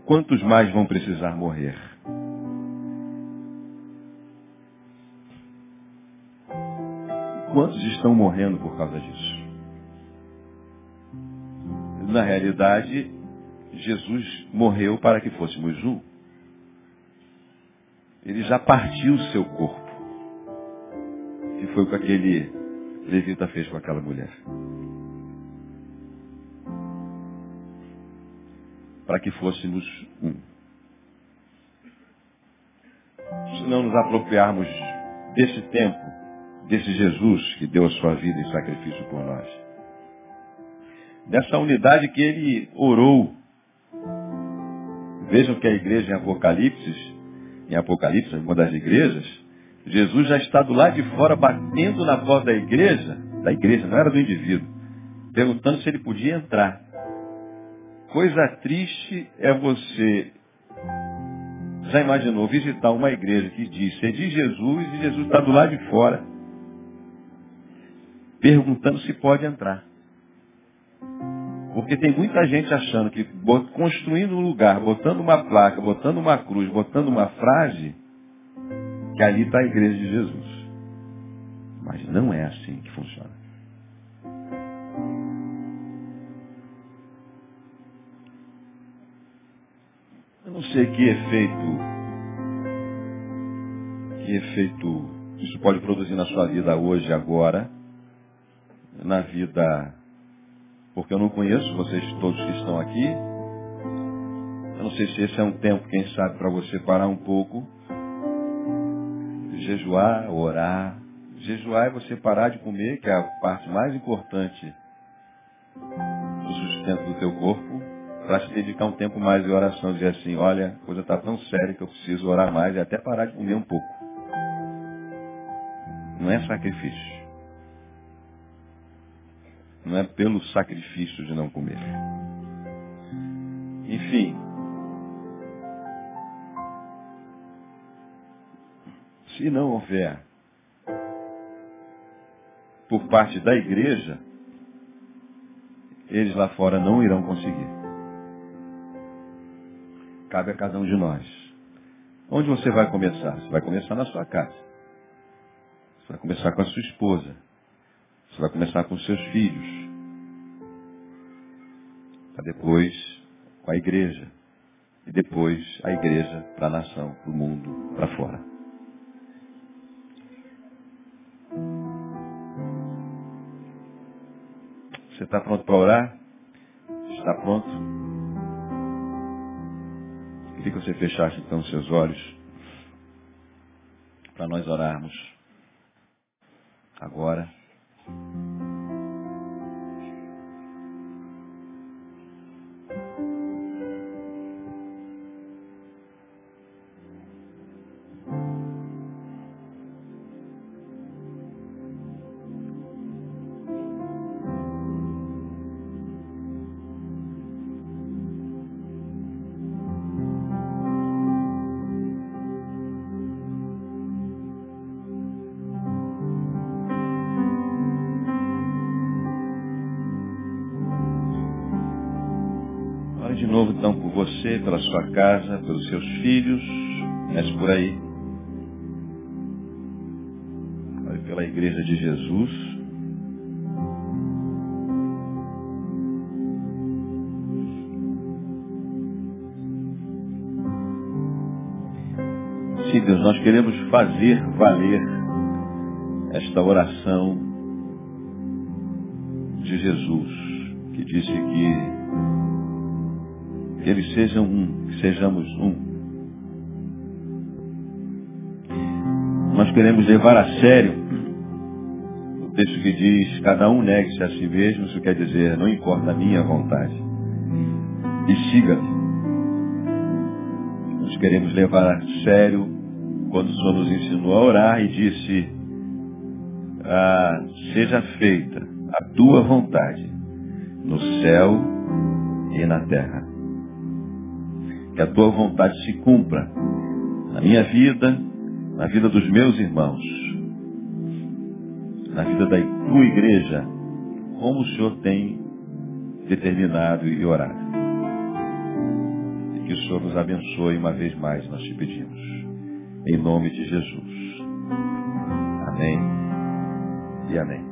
Quantos mais vão precisar morrer? Quantos estão morrendo por causa disso? Na realidade, Jesus morreu para que fôssemos um. Ele já partiu o seu corpo. Que foi o que aquele levita fez com aquela mulher. Para que fôssemos um. Se não nos apropriarmos desse tempo, desse Jesus que deu a sua vida em sacrifício por nós. Dessa unidade que ele orou. Vejam que a igreja em Apocalipse, em Apocalipse, uma das igrejas, Jesus já está do lado de fora batendo na porta da igreja, da igreja, não era do indivíduo, perguntando se ele podia entrar. Coisa triste é você já imaginou visitar uma igreja que diz ser de Jesus e Jesus está do lado de fora perguntando se pode entrar. Porque tem muita gente achando que construindo um lugar, botando uma placa, botando uma cruz, botando uma frase, que ali está a igreja de Jesus. Mas não é assim que funciona. Eu não sei que efeito, que efeito isso pode produzir na sua vida hoje, agora, na vida, porque eu não conheço vocês todos que estão aqui. Eu não sei se esse é um tempo, quem sabe, para você parar um pouco, jejuar, orar. Jejuar é você parar de comer, que é a parte mais importante do sustento do teu corpo, para se dedicar um tempo mais de oração, dizer assim, olha, a coisa está tão séria que eu preciso orar mais e até parar de comer um pouco. Não é sacrifício não é pelo sacrifício de não comer. Enfim, Se não houver por parte da igreja, eles lá fora não irão conseguir. Cabe a cada um de nós. Onde você vai começar? Você vai começar na sua casa. Você vai começar com a sua esposa. Você vai começar com seus filhos. Depois com a igreja. E depois a igreja para a nação, para o mundo, para fora. Você está pronto para orar? Está pronto? Queria que você fechasse então seus olhos para nós orarmos agora. Você, pela sua casa, pelos seus filhos, mas por aí. Pela igreja de Jesus. Sim, Deus, nós queremos fazer valer esta oração de Jesus, que disse que que eles sejam um, que sejamos um. Nós queremos levar a sério o texto que diz, cada um negue-se a si mesmo, isso quer dizer, não importa a minha vontade. E siga-me. Nós queremos levar a sério quando o Senhor nos ensinou a orar e disse, ah, seja feita a tua vontade no céu e na terra que a tua vontade se cumpra na minha vida, na vida dos meus irmãos, na vida da tua igreja, como o Senhor tem determinado e orado. E que o Senhor nos abençoe uma vez mais, nós te pedimos. Em nome de Jesus. Amém e amém.